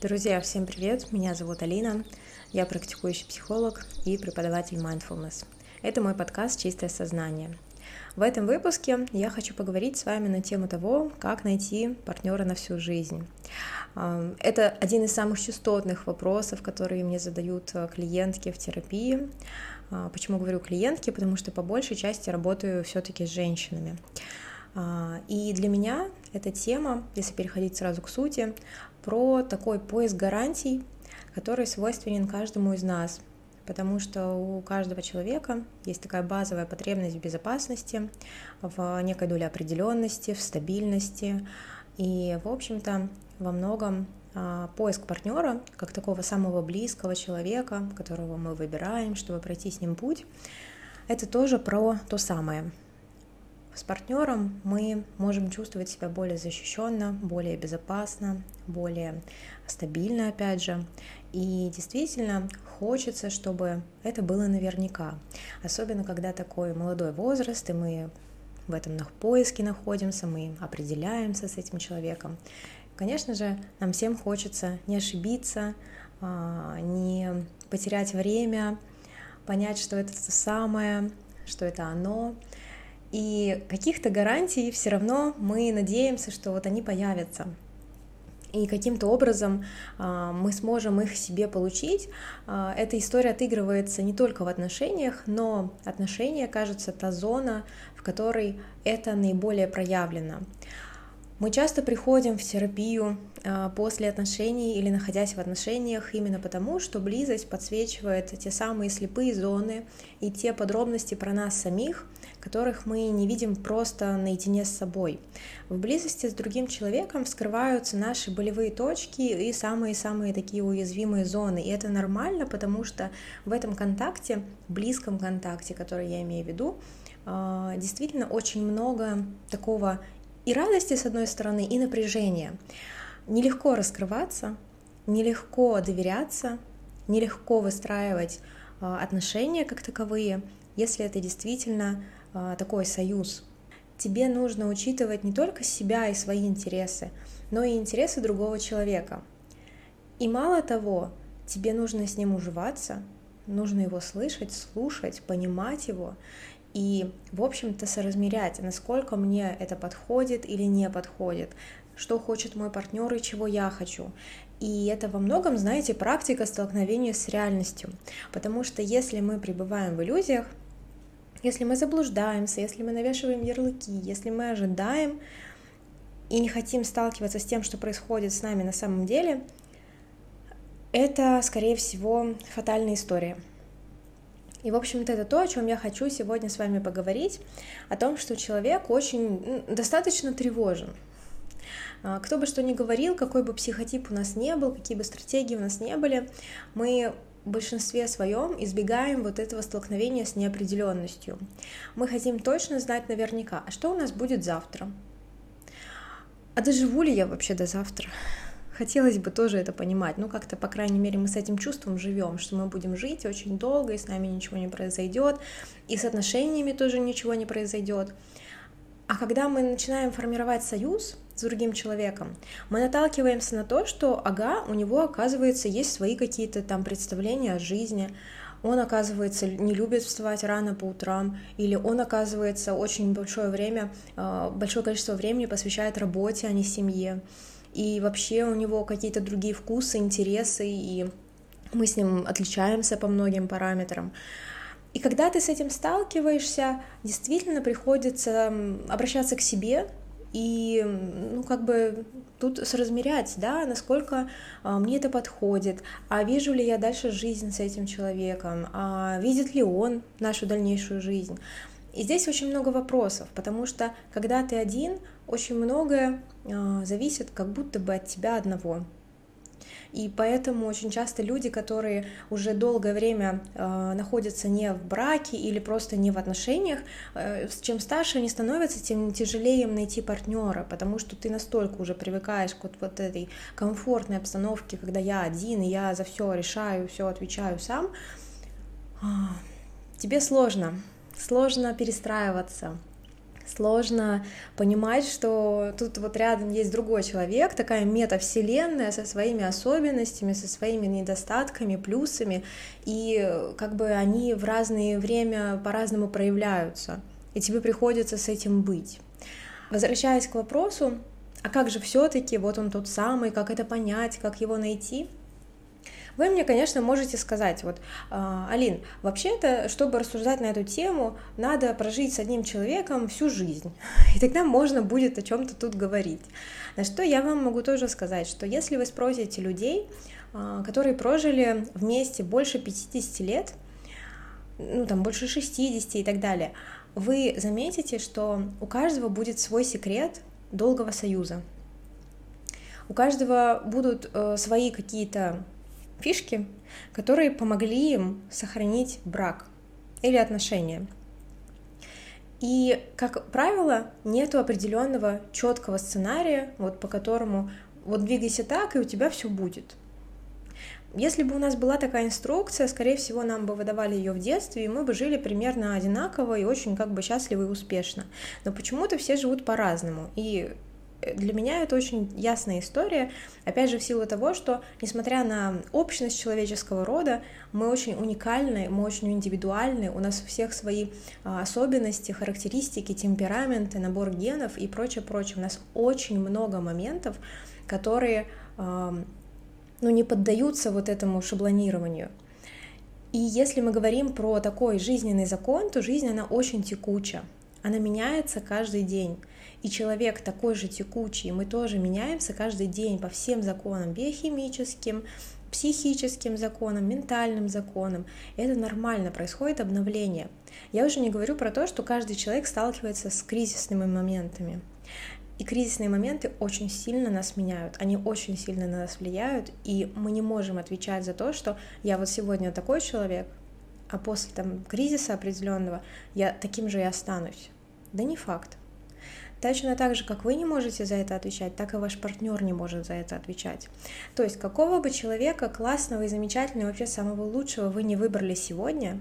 Друзья, всем привет! Меня зовут Алина, я практикующий психолог и преподаватель mindfulness. Это мой подкаст «Чистое сознание». В этом выпуске я хочу поговорить с вами на тему того, как найти партнера на всю жизнь. Это один из самых частотных вопросов, которые мне задают э, клиентки в терапии. А, почему говорю клиентки? Потому что по большей части работаю все-таки с женщинами. А, и для меня эта тема, если переходить сразу к сути, про такой поиск гарантий, который свойственен каждому из нас, потому что у каждого человека есть такая базовая потребность в безопасности, в некой доле определенности, в стабильности. И, в общем-то, во многом а, поиск партнера, как такого самого близкого человека, которого мы выбираем, чтобы пройти с ним путь, это тоже про то самое, с партнером мы можем чувствовать себя более защищенно, более безопасно, более стабильно, опять же. И действительно хочется, чтобы это было наверняка. Особенно, когда такой молодой возраст, и мы в этом поиске находимся, мы определяемся с этим человеком. Конечно же, нам всем хочется не ошибиться, а, не потерять время, понять, что это то самое, что это оно. И каких-то гарантий все равно мы надеемся, что вот они появятся. И каким-то образом а, мы сможем их себе получить. А, эта история отыгрывается не только в отношениях, но отношения, кажется, та зона, в которой это наиболее проявлено. Мы часто приходим в терапию а, после отношений или находясь в отношениях именно потому, что близость подсвечивает те самые слепые зоны и те подробности про нас самих, которых мы не видим просто наедине с собой. В близости с другим человеком вскрываются наши болевые точки и самые-самые такие уязвимые зоны. И это нормально, потому что в этом контакте, близком контакте, который я имею в виду, а, действительно очень много такого и радости, с одной стороны, и напряжения. Нелегко раскрываться, нелегко доверяться, нелегко выстраивать а, отношения как таковые, если это действительно такой союз. Тебе нужно учитывать не только себя и свои интересы, но и интересы другого человека. И мало того, тебе нужно с ним уживаться, нужно его слышать, слушать, понимать его и, в общем-то, соразмерять, насколько мне это подходит или не подходит, что хочет мой партнер и чего я хочу. И это во многом, знаете, практика столкновения с реальностью. Потому что если мы пребываем в иллюзиях, если мы заблуждаемся, если мы навешиваем ярлыки, если мы ожидаем и не хотим сталкиваться с тем, что происходит с нами на самом деле, это, скорее всего, фатальная история — и, в общем-то, это то, о чем я хочу сегодня с вами поговорить, о том, что человек очень достаточно тревожен. А, кто бы что ни говорил, какой бы психотип у нас не был, какие бы стратегии у нас не были, мы в большинстве своем избегаем вот этого столкновения с неопределенностью. Мы хотим точно знать наверняка, а что у нас будет завтра? А доживу ли я вообще до завтра? хотелось бы тоже это понимать. Ну, как-то, по крайней мере, мы с этим чувством живем, что мы будем жить очень долго, и с нами ничего не произойдет, и с отношениями тоже ничего не произойдет. А когда мы начинаем формировать союз с другим человеком, мы наталкиваемся на то, что, ага, у него, оказывается, есть свои какие-то там представления о жизни, он, оказывается, не любит вставать рано по утрам, или он, оказывается, очень большое время, а, большое количество времени посвящает работе, а не семье. И вообще у него какие-то другие вкусы, интересы, и мы с ним отличаемся по многим параметрам. И когда ты с этим сталкиваешься, действительно приходится обращаться к себе и, ну, как бы тут соразмерять, да, насколько а, мне это подходит, а вижу ли я дальше жизнь с этим человеком, а видит ли он нашу дальнейшую жизнь. И здесь очень много вопросов, потому что когда ты один, очень многое э, зависит как будто бы от тебя одного. И поэтому очень часто люди, которые уже долгое время э, находятся не в браке или просто не в отношениях, э, чем старше они становятся, тем тяжелее им найти партнера, потому что ты настолько уже привыкаешь к вот, вот этой комфортной обстановке, когда я один, и я за все решаю, все отвечаю сам. Тебе сложно, сложно перестраиваться, сложно понимать, что тут вот рядом есть другой человек, такая метавселенная со своими особенностями, со своими недостатками, плюсами, и как бы они в разное время по-разному проявляются, и тебе приходится с этим быть. Возвращаясь к вопросу, а как же все-таки вот он тот самый, как это понять, как его найти – вы мне, конечно, можете сказать, вот, «А, Алин, вообще-то, чтобы рассуждать на эту тему, надо прожить с одним человеком всю жизнь, и тогда можно будет о чем-то тут говорить. На что я вам могу тоже сказать, что если вы спросите людей, а, которые прожили вместе больше 50 лет, ну там больше 60 и так далее, вы заметите, что у каждого будет свой секрет долгого союза. У каждого будут э, свои какие-то фишки, которые помогли им сохранить брак или отношения. И, как правило, нету определенного четкого сценария, вот по которому вот двигайся так, и у тебя все будет. Если бы у нас была такая инструкция, скорее всего, нам бы выдавали ее в детстве, и мы бы жили примерно одинаково и очень как бы счастливо и успешно. Но почему-то все живут по-разному. И для меня это очень ясная история, опять же, в силу того, что, несмотря на общность человеческого рода, мы очень уникальны, мы очень индивидуальны, у нас у всех свои а, особенности, характеристики, темпераменты, набор генов и прочее, прочее. У нас очень много моментов, которые ну, не поддаются вот этому шаблонированию. И если мы говорим про такой жизненный закон, то жизнь, она очень текуча, она меняется каждый день. И человек такой же текучий, мы тоже меняемся каждый день по всем законам биохимическим, психическим законам, ментальным законам. Это нормально, происходит обновление. Я уже не говорю про то, что каждый человек сталкивается с кризисными моментами. И кризисные моменты очень сильно нас меняют, они очень сильно на нас влияют, и мы не можем отвечать за то, что я вот сегодня такой человек, а после там кризиса определенного я таким же и останусь. Да не факт. Точно так же, как вы не можете за это отвечать, так и ваш партнер не может за это отвечать. То есть, какого бы человека классного и замечательного, вообще самого лучшего вы не выбрали сегодня,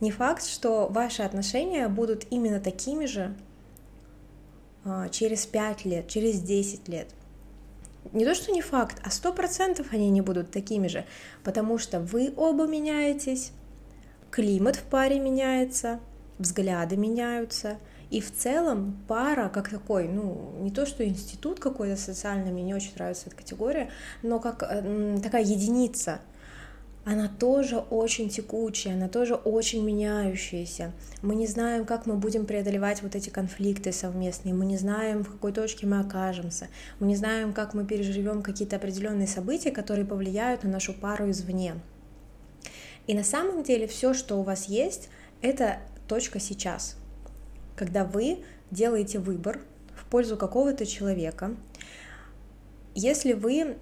не факт, что ваши отношения будут именно такими же а, через 5 лет, через 10 лет. Не то, что не факт, а сто процентов они не будут такими же, потому что вы оба меняетесь, климат в паре меняется, взгляды меняются – и в целом пара как такой, ну, не то что институт какой-то социальный, мне не очень нравится эта категория, но как э, такая единица, она тоже очень текучая, она тоже очень меняющаяся. Мы не знаем, как мы будем преодолевать вот эти конфликты совместные, мы не знаем, в какой точке мы окажемся, мы не знаем, как мы переживем какие-то определенные события, которые повлияют на нашу пару извне. И на самом деле все, что у вас есть, это точка сейчас, когда вы делаете выбор в пользу какого-то человека, если вы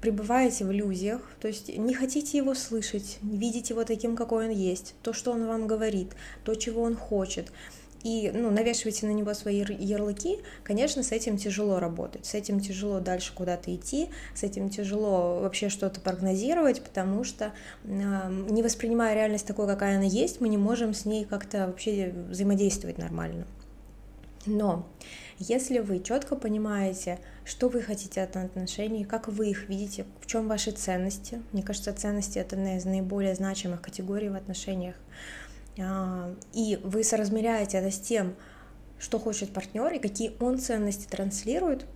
пребываете в иллюзиях, то есть не хотите его слышать, не видите его таким, какой он есть, то, что он вам говорит, то, чего он хочет, и ну, навешиваете на него свои ярлыки, конечно, с этим тяжело работать, с этим тяжело дальше куда-то идти, с этим тяжело вообще что-то прогнозировать, потому что не воспринимая реальность такой, какая она есть, мы не можем с ней как-то вообще взаимодействовать нормально. Но если вы четко понимаете, что вы хотите от отношений, как вы их видите, в чем ваши ценности, мне кажется, ценности это одна из наиболее значимых категорий в отношениях, и вы соразмеряете это с тем, что хочет партнер и какие он ценности транслирует,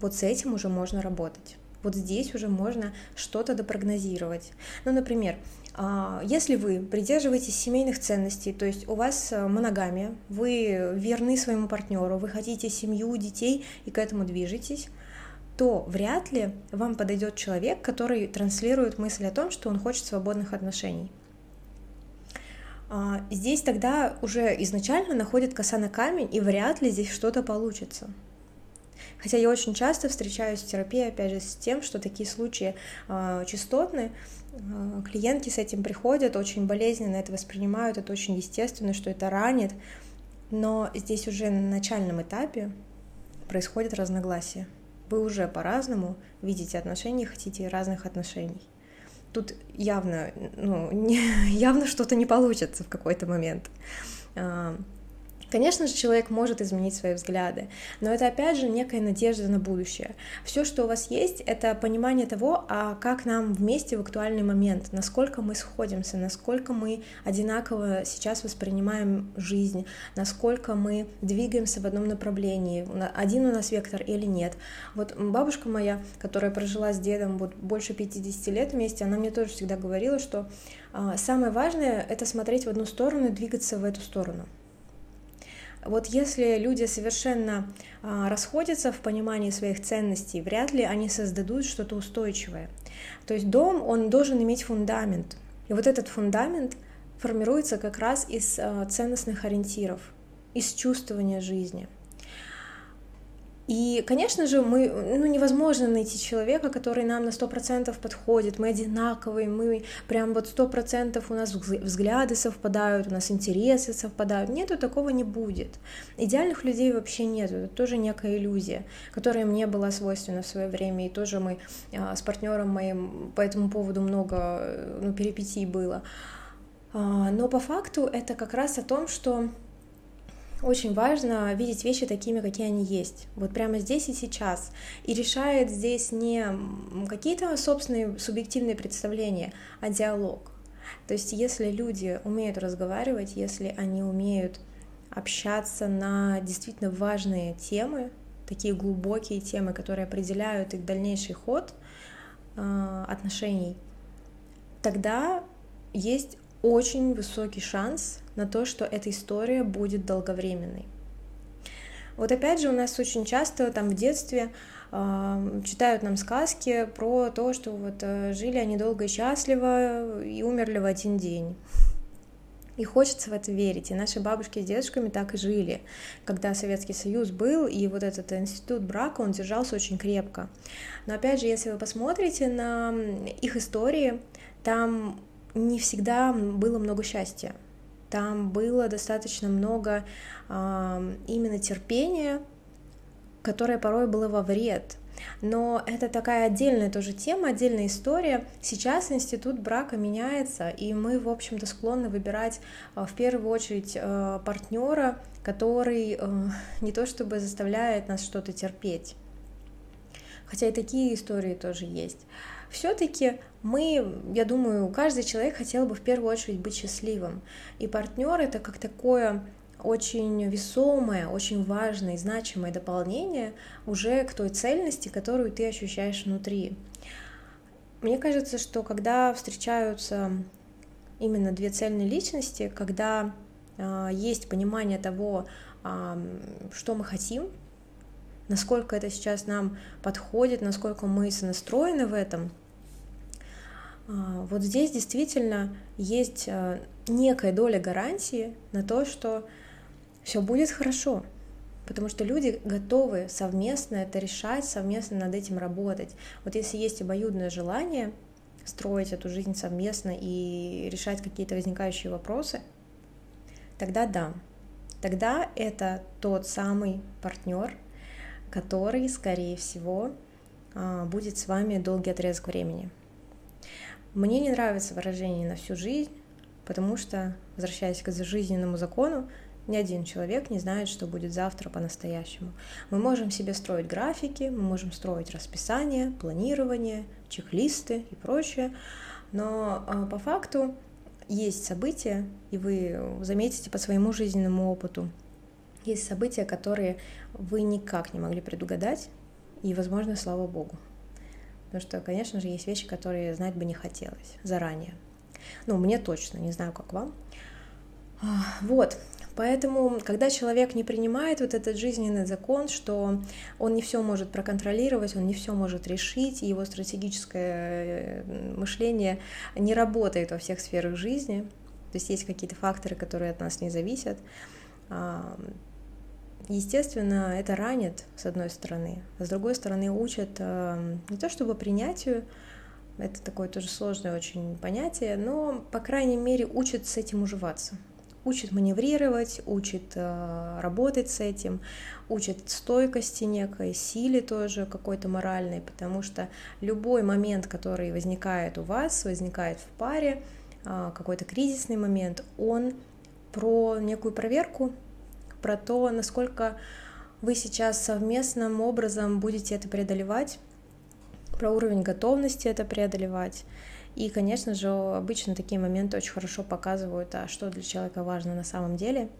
вот с этим уже можно работать. Вот здесь уже можно что-то допрогнозировать. Ну, например, а, если вы придерживаетесь семейных ценностей, то есть у вас э, моногамия, вы верны своему партнеру, вы хотите семью, детей и к этому движетесь, то вряд ли вам подойдет человек, который транслирует мысль о том, что он хочет свободных отношений. А, здесь тогда уже изначально находит коса на камень, и вряд ли здесь что-то получится. Хотя я очень часто встречаюсь в терапии, опять же, с тем, что такие случаи э, частотны, э, клиентки с этим приходят, очень болезненно это воспринимают, это очень естественно, что это ранит, но здесь уже на начальном этапе происходит разногласие. Вы уже по-разному видите отношения, хотите разных отношений тут явно, ну, не, явно что-то не получится в какой-то момент. Конечно же, человек может изменить свои взгляды, но это опять же некая надежда на будущее. Все, что у вас есть, это понимание того, а как нам вместе в актуальный момент, насколько мы сходимся, насколько мы одинаково сейчас воспринимаем жизнь, насколько мы двигаемся в одном направлении, один у нас вектор или нет. Вот бабушка моя, которая прожила с дедом вот больше 50 лет вместе, она мне тоже всегда говорила, что а, самое важное — это смотреть в одну сторону и двигаться в эту сторону. Вот если люди совершенно а, расходятся в понимании своих ценностей, вряд ли они создадут что-то устойчивое. То есть дом, он должен иметь фундамент. И вот этот фундамент формируется как раз из а, ценностных ориентиров, из чувствования жизни — и, конечно же, мы, ну, невозможно найти человека, который нам на сто процентов подходит, мы одинаковые, мы прям вот сто процентов у нас взгляды совпадают, у нас интересы совпадают. Нету, такого не будет. Идеальных людей вообще нет, это тоже некая иллюзия, которая мне была свойственна в свое время, и тоже мы а, с партнером моим по этому поводу много ну, перипетий было. А, но по факту это как раз о том, что очень важно видеть вещи такими, какие они есть, вот прямо здесь и сейчас. И решает здесь не какие-то собственные субъективные представления, а диалог. То есть если люди умеют разговаривать, если они умеют общаться на действительно важные темы, такие глубокие темы, которые определяют их дальнейший ход э, отношений, тогда есть очень высокий шанс на то, что эта история будет долговременной. Вот опять же у нас очень часто там в детстве э, читают нам сказки про то, что вот э, жили они долго и счастливо и умерли в один день. И хочется в это верить. И наши бабушки с дедушками так и жили. Когда Советский Союз был, и вот этот институт брака, он держался очень крепко. Но опять же, если вы посмотрите на их истории, там не всегда было много счастья. Там было достаточно много э, именно терпения, которое порой было во вред. Но это такая отдельная тоже тема, отдельная история. Сейчас институт брака меняется, и мы, в общем-то, склонны выбирать в первую очередь партнера, который не то чтобы заставляет нас что-то терпеть. Хотя и такие истории тоже есть все-таки мы, я думаю, каждый человек хотел бы в первую очередь быть счастливым. И партнер это как такое очень весомое, очень важное и значимое дополнение уже к той цельности, которую ты ощущаешь внутри. Мне кажется, что когда встречаются именно две цельные личности, когда э, есть понимание того, э, что мы хотим, насколько это сейчас нам подходит, насколько мы сонастроены в этом, а, вот здесь действительно есть а, некая доля гарантии на то, что все будет хорошо, потому что люди готовы совместно это решать, совместно над этим работать. Вот если есть обоюдное желание строить эту жизнь совместно и решать какие-то возникающие вопросы, тогда да, тогда это тот самый партнер, который, скорее всего, а, будет с вами долгий отрезок времени. Мне не нравится выражение «на всю жизнь», потому что, возвращаясь к жизненному закону, ни один человек не знает, что будет завтра по-настоящему. Мы можем себе строить графики, мы можем строить расписание, планирование, чек-листы и прочее, но а, по факту есть события, и вы заметите по своему жизненному опыту, есть события, которые вы никак не могли предугадать, и, возможно, слава богу. Потому что, конечно же, есть вещи, которые знать бы не хотелось заранее. Ну, мне точно, не знаю, как вам. А, вот, Поэтому, когда человек не принимает вот этот жизненный закон, что он не все может проконтролировать, он не все может решить, его стратегическое э, мышление не работает во всех сферах жизни, то есть есть какие-то факторы, которые от нас не зависят, а, Естественно, это ранит, с одной стороны, с другой стороны учат э, не то чтобы принятию, это такое тоже сложное очень понятие, но, по крайней мере, учат с этим уживаться. Учат маневрировать, учат э, работать с этим, учат стойкости некой, силе тоже какой-то моральной, потому что любой момент, который возникает у вас, возникает в паре, э, какой-то кризисный момент, он про некую проверку про то, насколько вы сейчас совместным образом будете это преодолевать, про уровень готовности это преодолевать. И, конечно же, обычно такие моменты очень хорошо показывают, а что для человека важно на самом деле.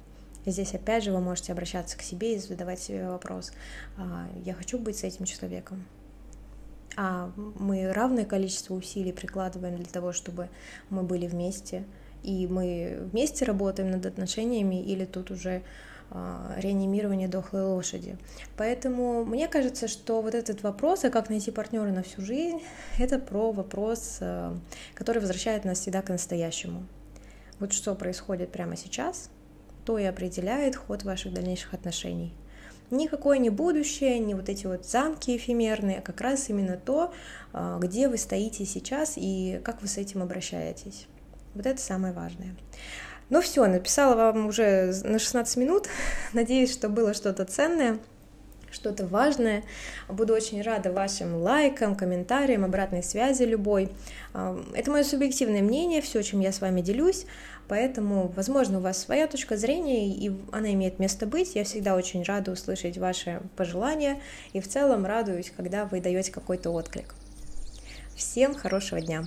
И здесь, опять же, вы можете обращаться к себе и задавать себе вопрос, а, я хочу быть с этим человеком. А мы равное количество усилий прикладываем для того, чтобы мы были вместе, и мы вместе работаем над отношениями, или тут уже а, реанимирование дохлой лошади. Поэтому мне кажется, что вот этот вопрос, а как найти партнера на всю жизнь, это про вопрос, а, который возвращает нас всегда к настоящему. Вот что происходит прямо сейчас, то и определяет ход ваших дальнейших отношений. Никакое не будущее, не вот эти вот замки эфемерные, а как раз именно то, а, где вы стоите сейчас и как вы с этим обращаетесь. Вот это самое важное. Ну все, написала вам уже на 16 минут. Надеюсь, что было что-то ценное что-то важное. Буду очень рада вашим лайкам, комментариям, обратной связи любой. А, это мое субъективное мнение, все, чем я с вами делюсь, поэтому, возможно, у вас своя точка зрения, и она имеет место быть. Я всегда очень рада услышать ваши пожелания, и в целом радуюсь, когда вы даете какой-то отклик. Всем хорошего дня!